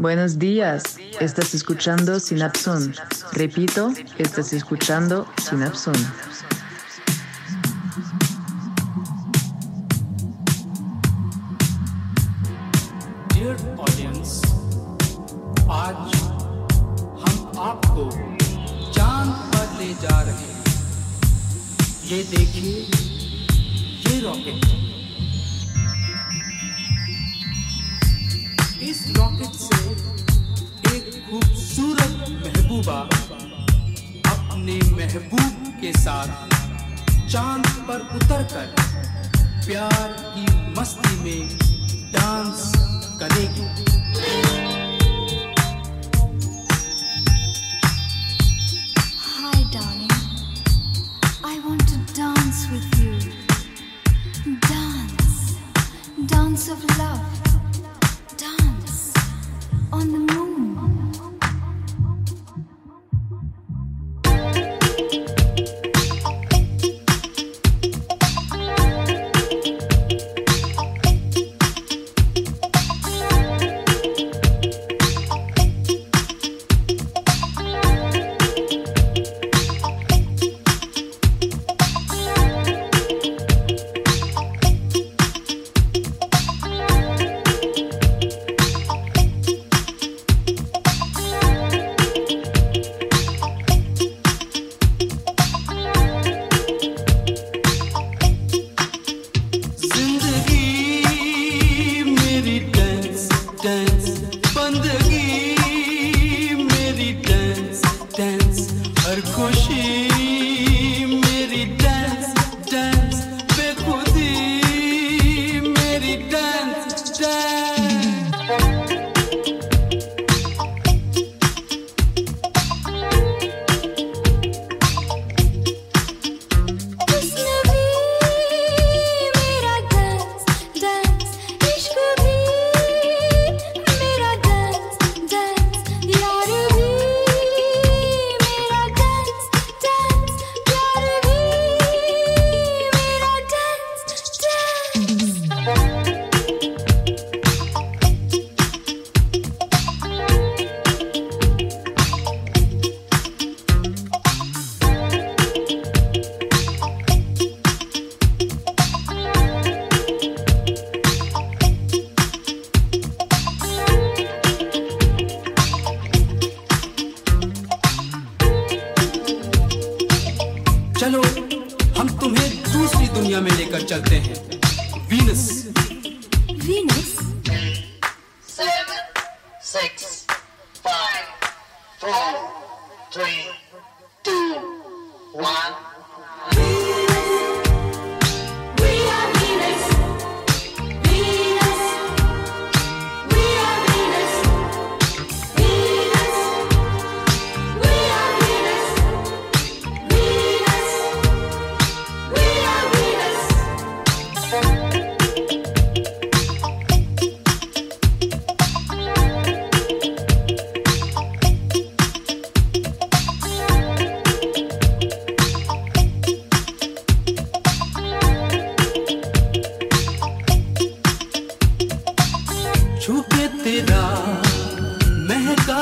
Buenos días, estás escuchando Synapson. Repito, estás escuchando Synapson.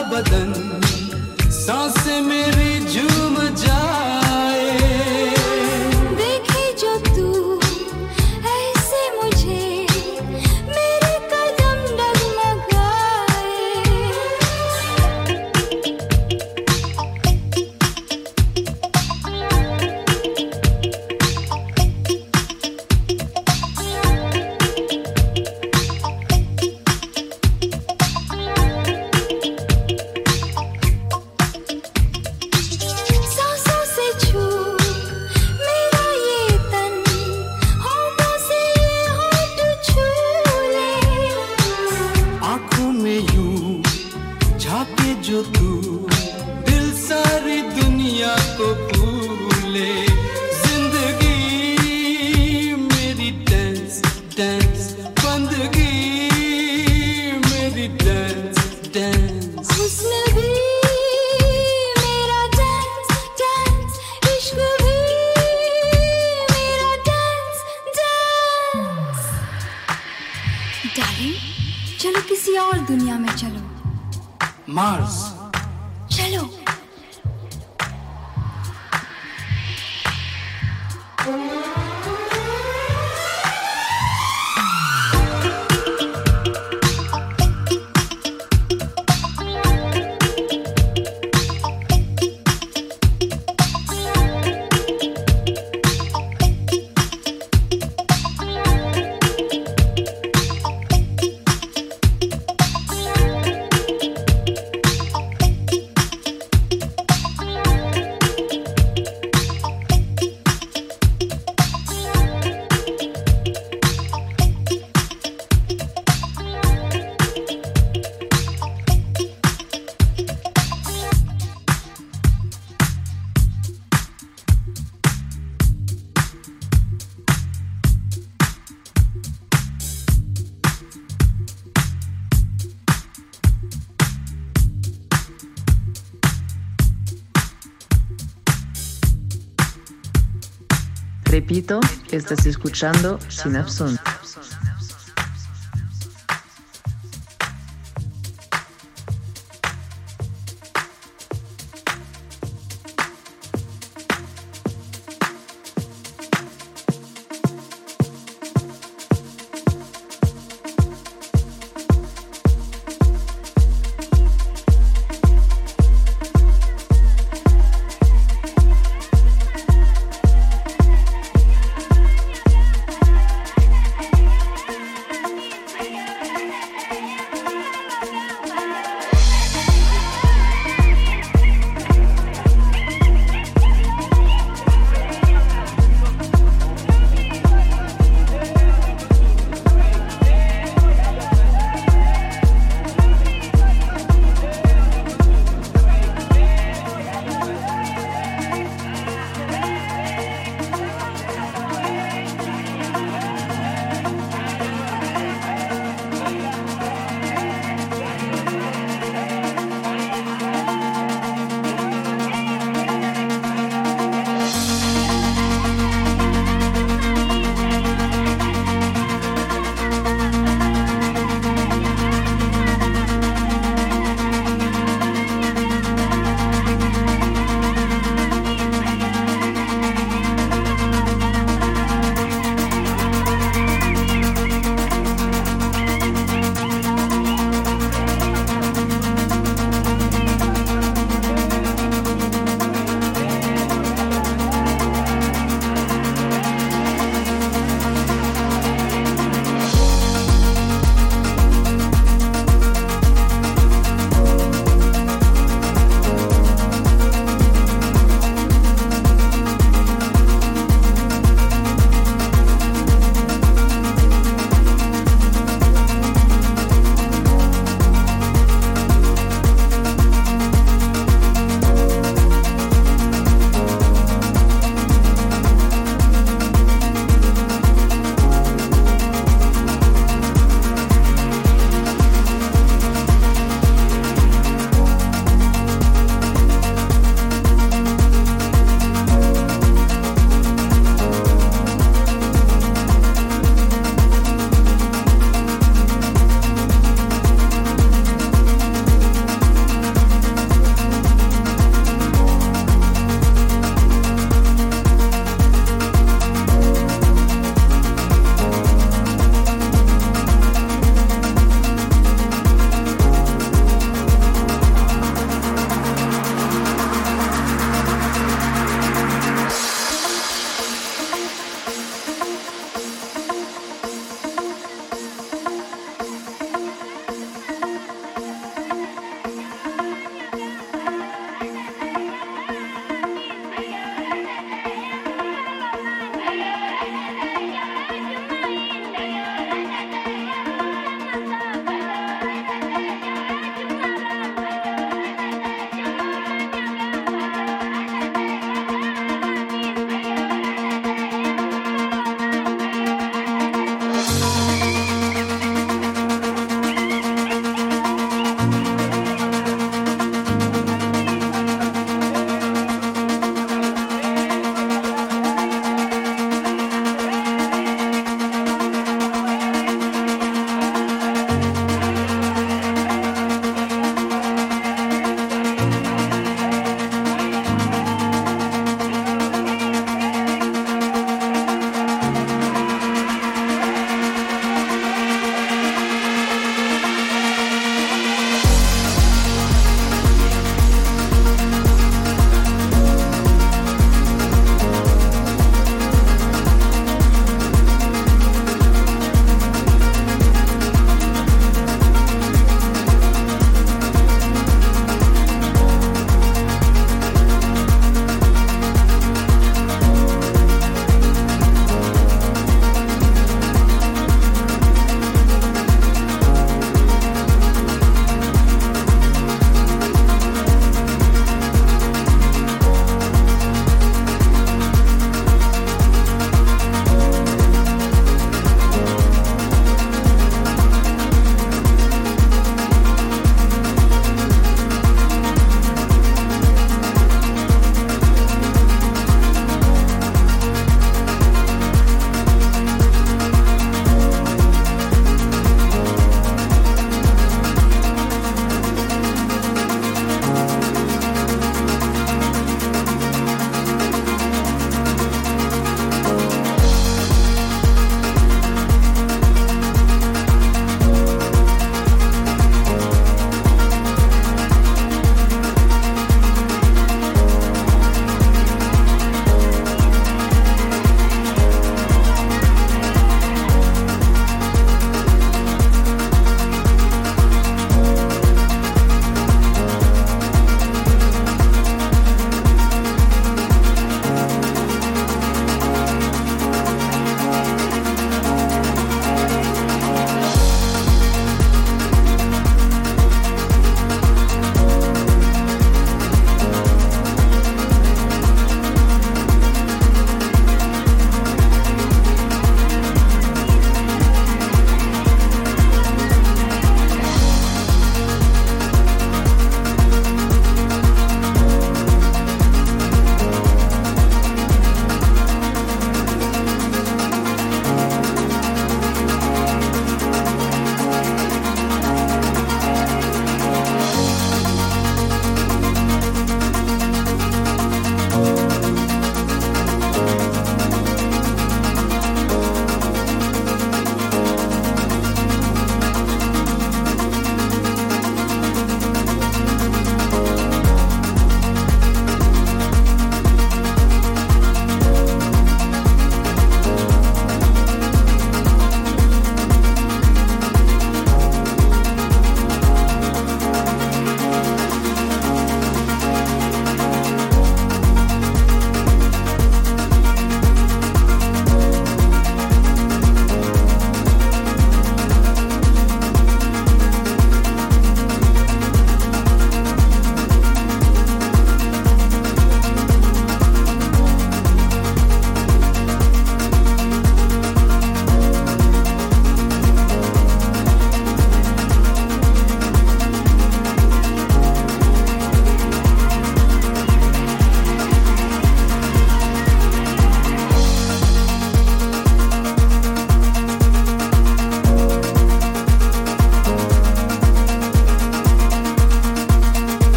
बदन साँसें मेरी झूम जा। Estás escuchando Synapson.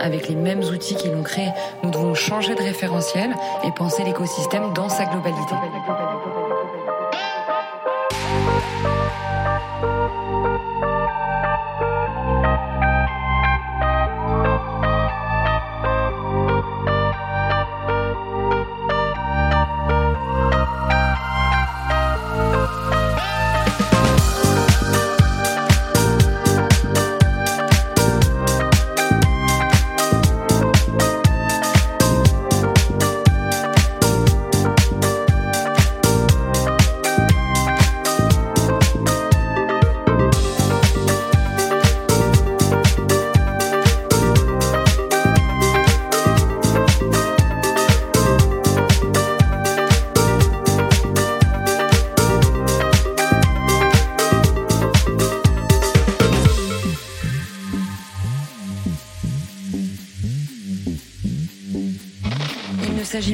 Avec les mêmes outils qui l'ont créé. Nous devons changer de référentiel et penser l'écosystème dans sa globalité.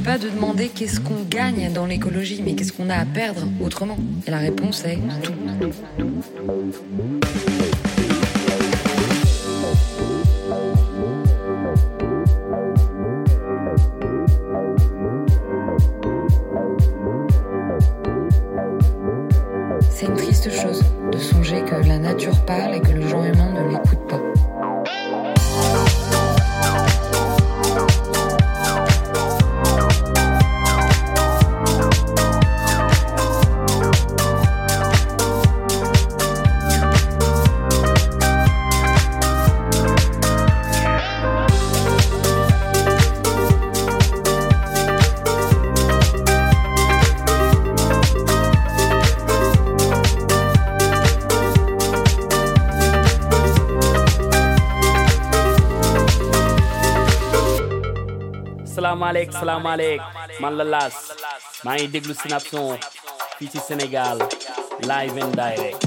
Pas de demander qu'est-ce qu'on gagne dans l'écologie, mais qu'est-ce qu'on a à perdre autrement. Et la réponse est tout. Salaamaaleyk salaamaaleyk man la Lass maa ngi déglu Synapson fii ci Sénégal live and direct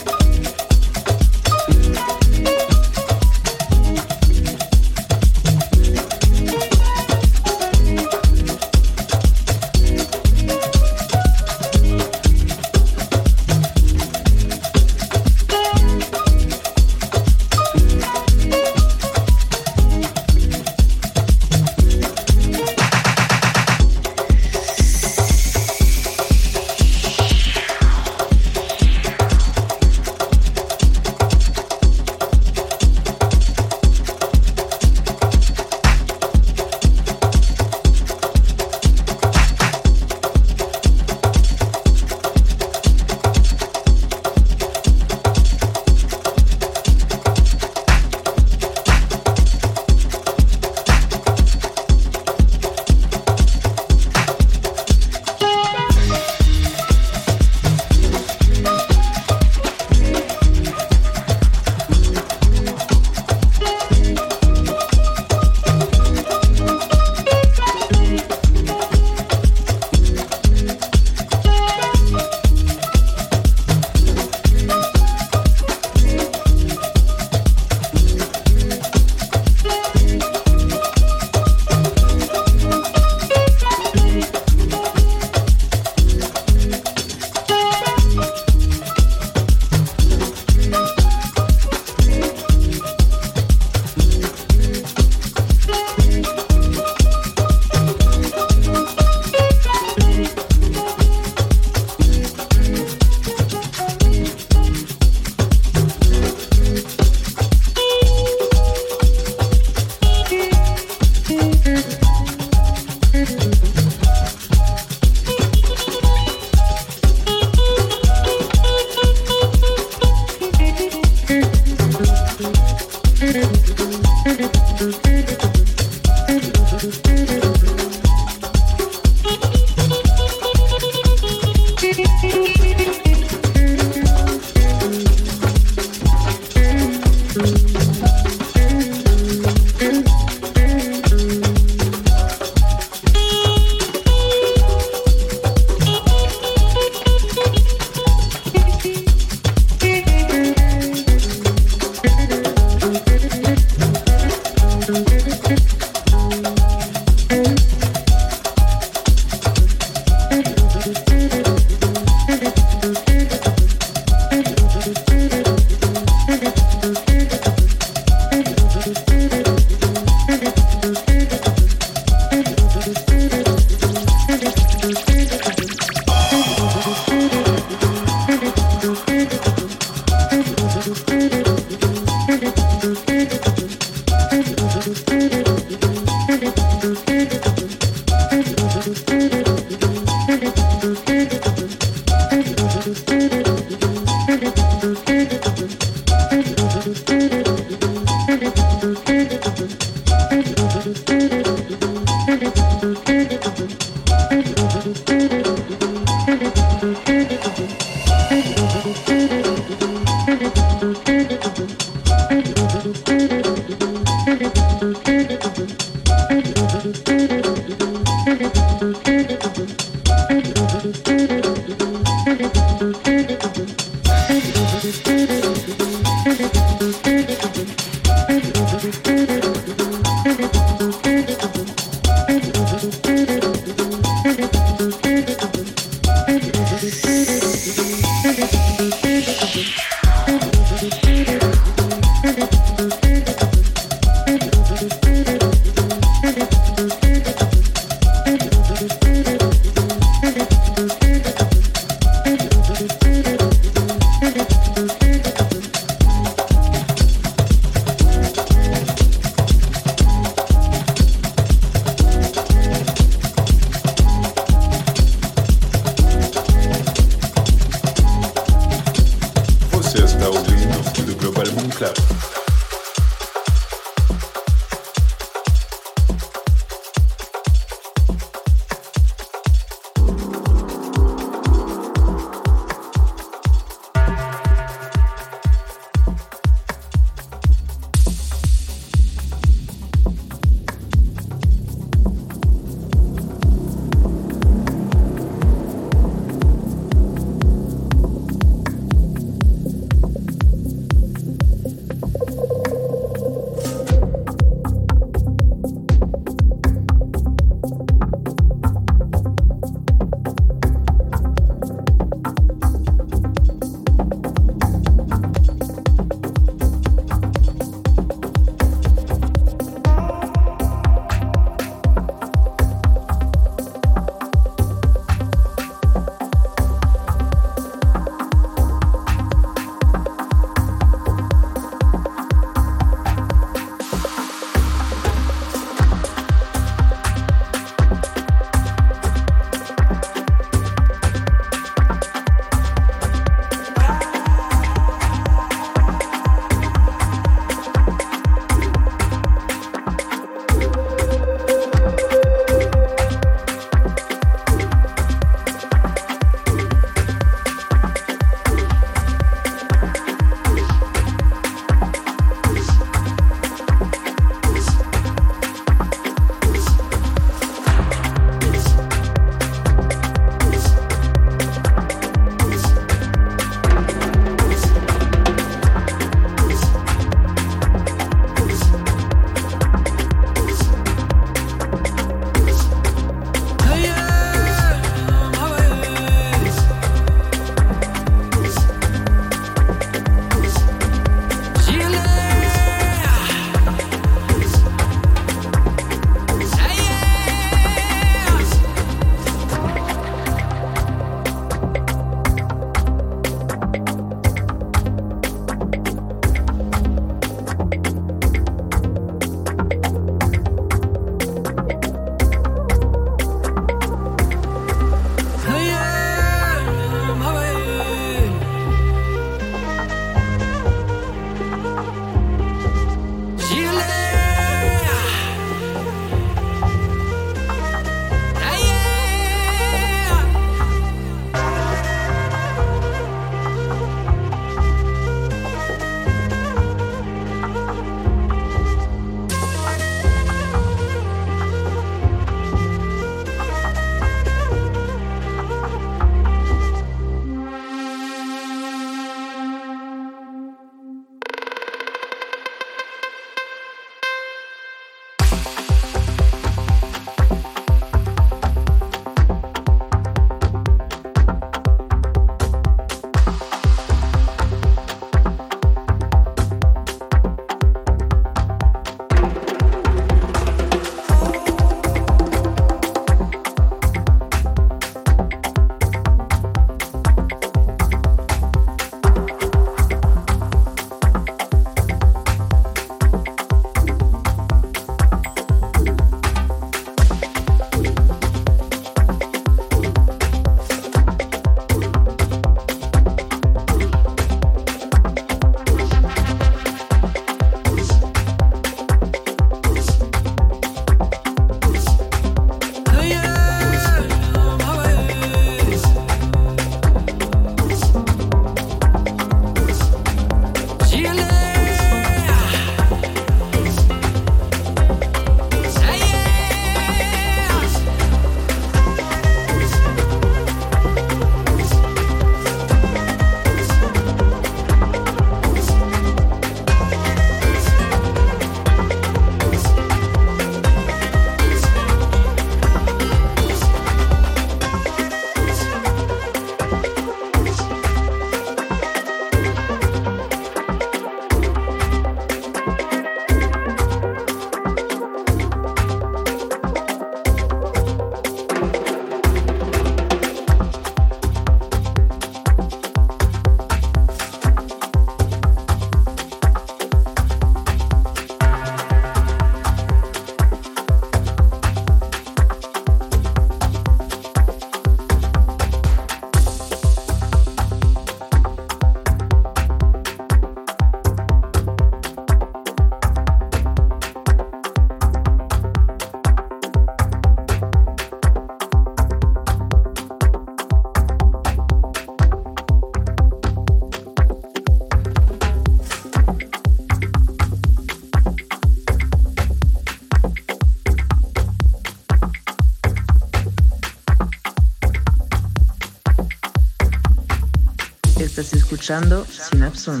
escuchando Synapsum.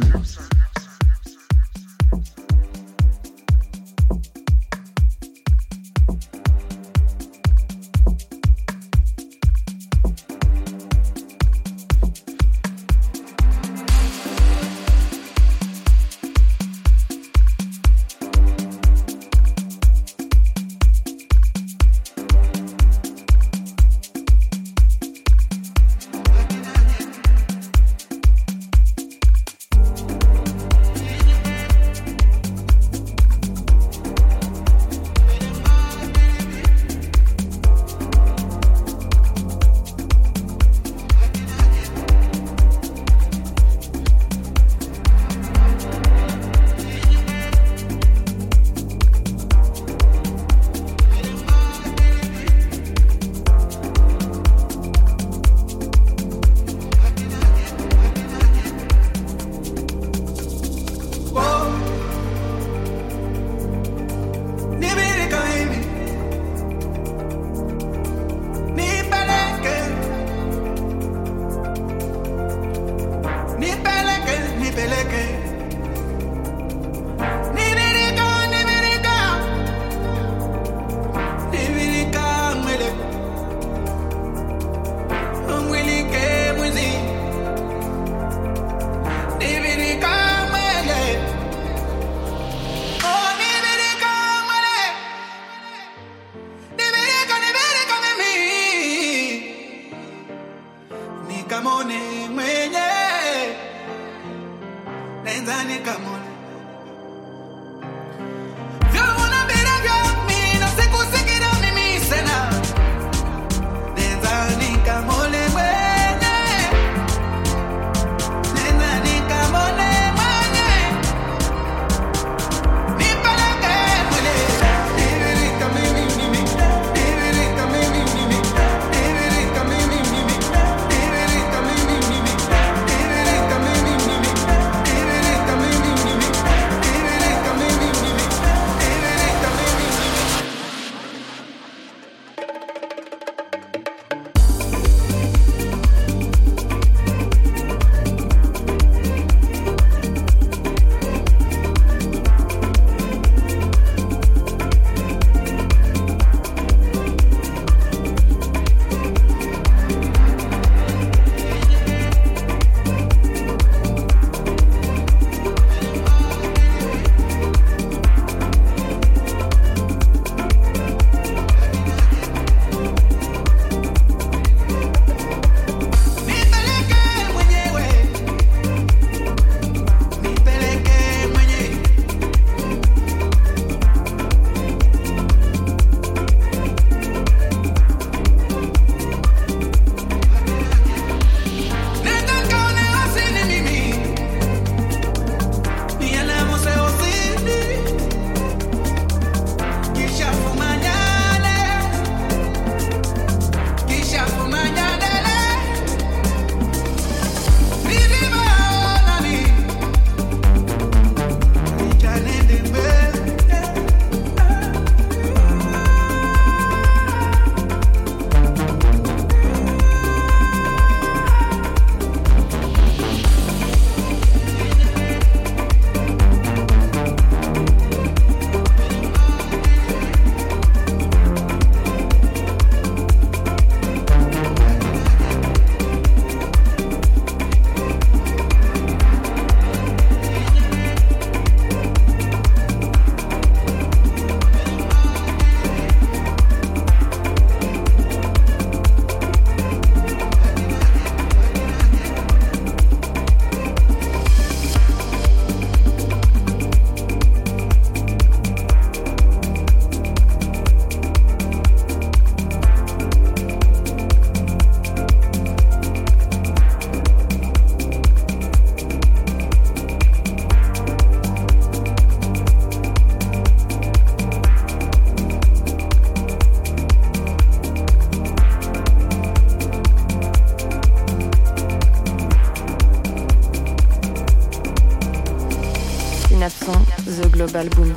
l'album.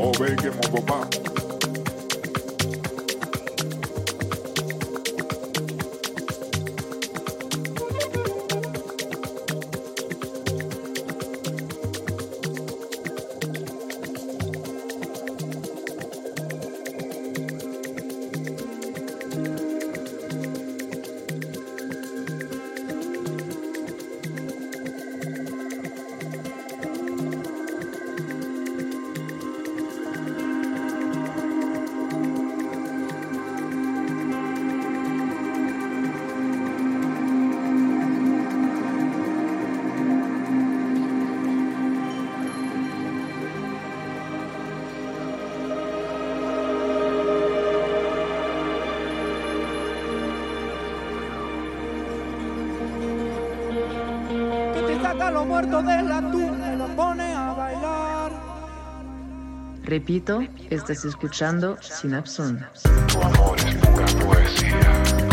Oh baby, him up, Repito, estás escuchando Synapson. Tu amor es pura poesía.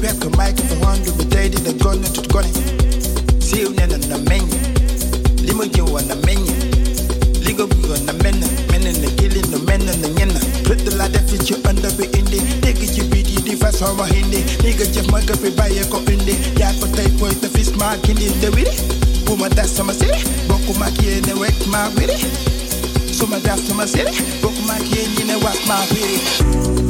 Boom Clap. fa wandu bi tey dina gone tut gone siiw nee na na meññ li ma jëwoon na meññ li nga bëggoon na mel na mel na na gili na mel na na ñenn rëdd laa def ci ënd bi indi dégg ci biit yi di façon wax indi li nga jëf ma nga fi bàyyee ko indi yaa ko tey koy te fis maa gindi de wiri bu ma das sama siri bokku maak yéene wekk maa wiri su ma das sama siri bokku maak yéen ñi ne waat maa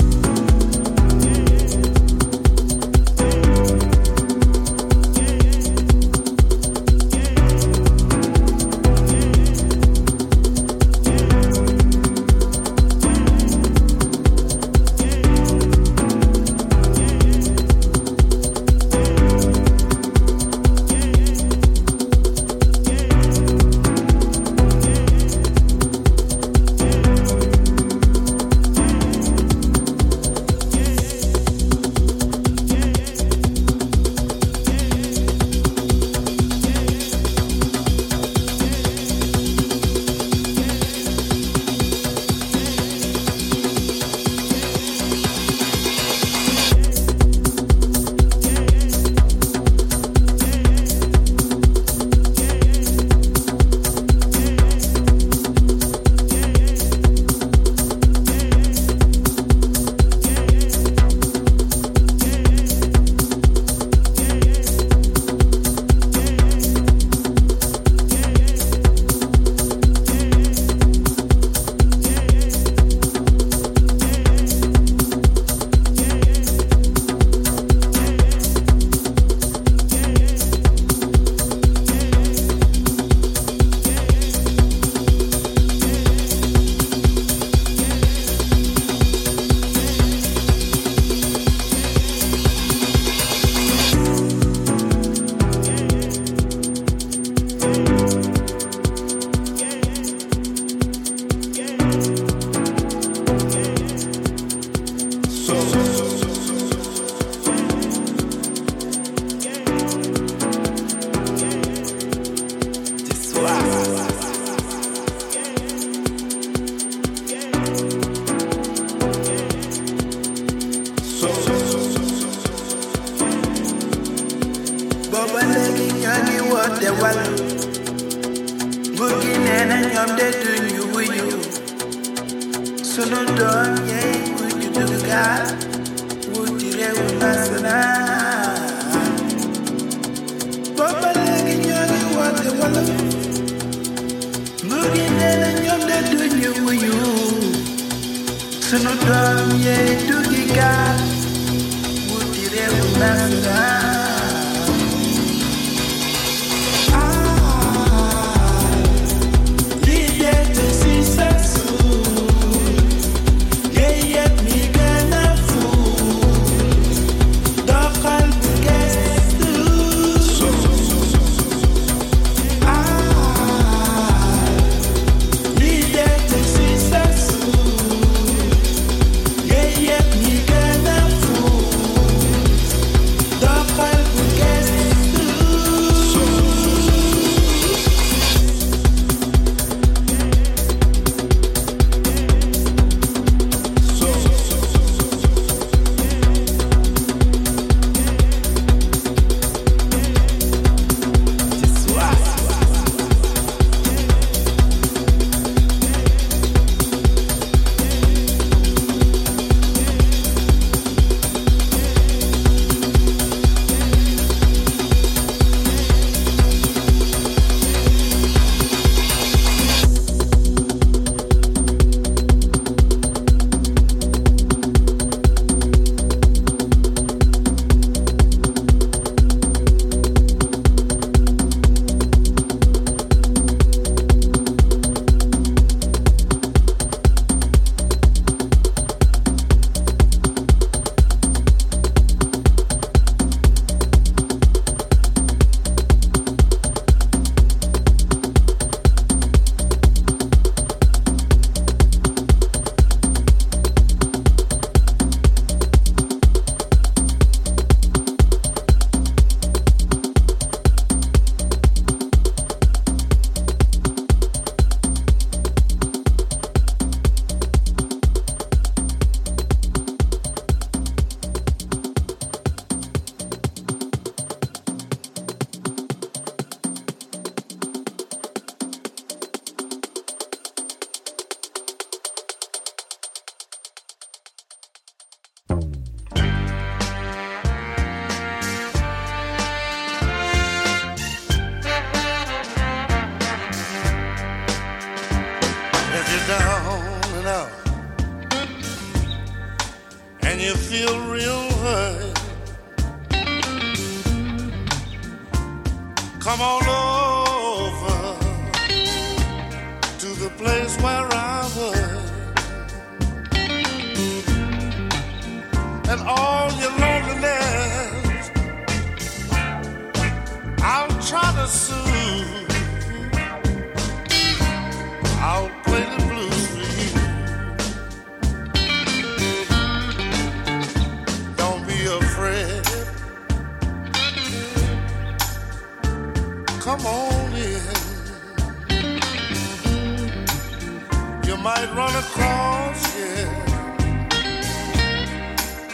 run across, yeah,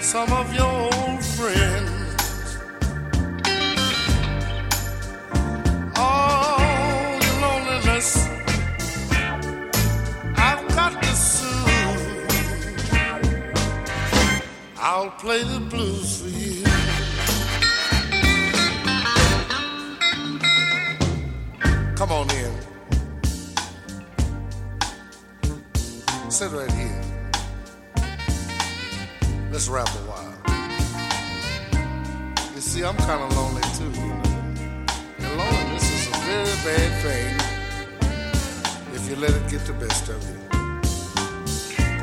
some of your old friends. All your loneliness, I've got to soothe. I'll play the blues for you. Come on in. Sit right here. Let's rap a while. You see, I'm kind of lonely too. And loneliness is a very bad thing if you let it get the best of you.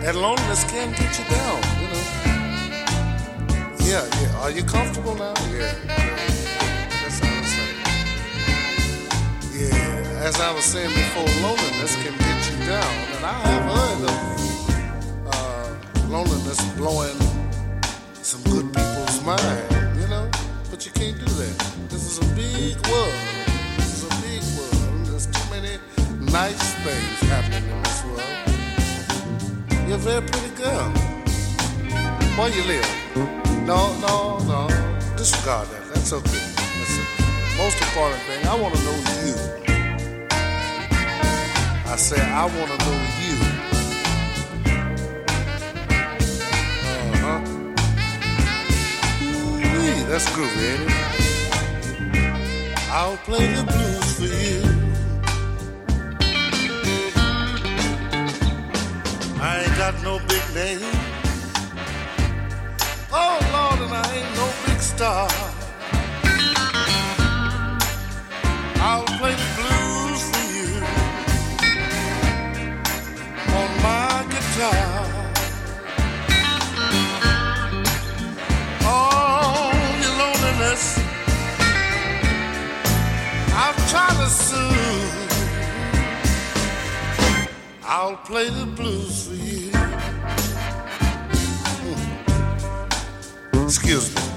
And loneliness can get you down, you know. Yeah, yeah. Are you comfortable now? Yeah. That's how I say. Yeah, as I was saying before, loneliness can you down, and I have heard of uh, loneliness blowing some good people's mind, you know. But you can't do that. This is a big world. This is a big world. There's too many nice things happening in this world. You're a very pretty girl. Where you live? No, no, no. Disregard that. That's okay. That's the most important thing. I want to know you. I said, I want to know you. Uh huh. Ooh, that's groovy, ain't? I'll play the blues for you. I ain't got no big name. Oh Lord, and I ain't no big star. I'll play the blues guitar. Oh, your loneliness, I'm trying to soothe. I'll play the blues for you. Excuse me.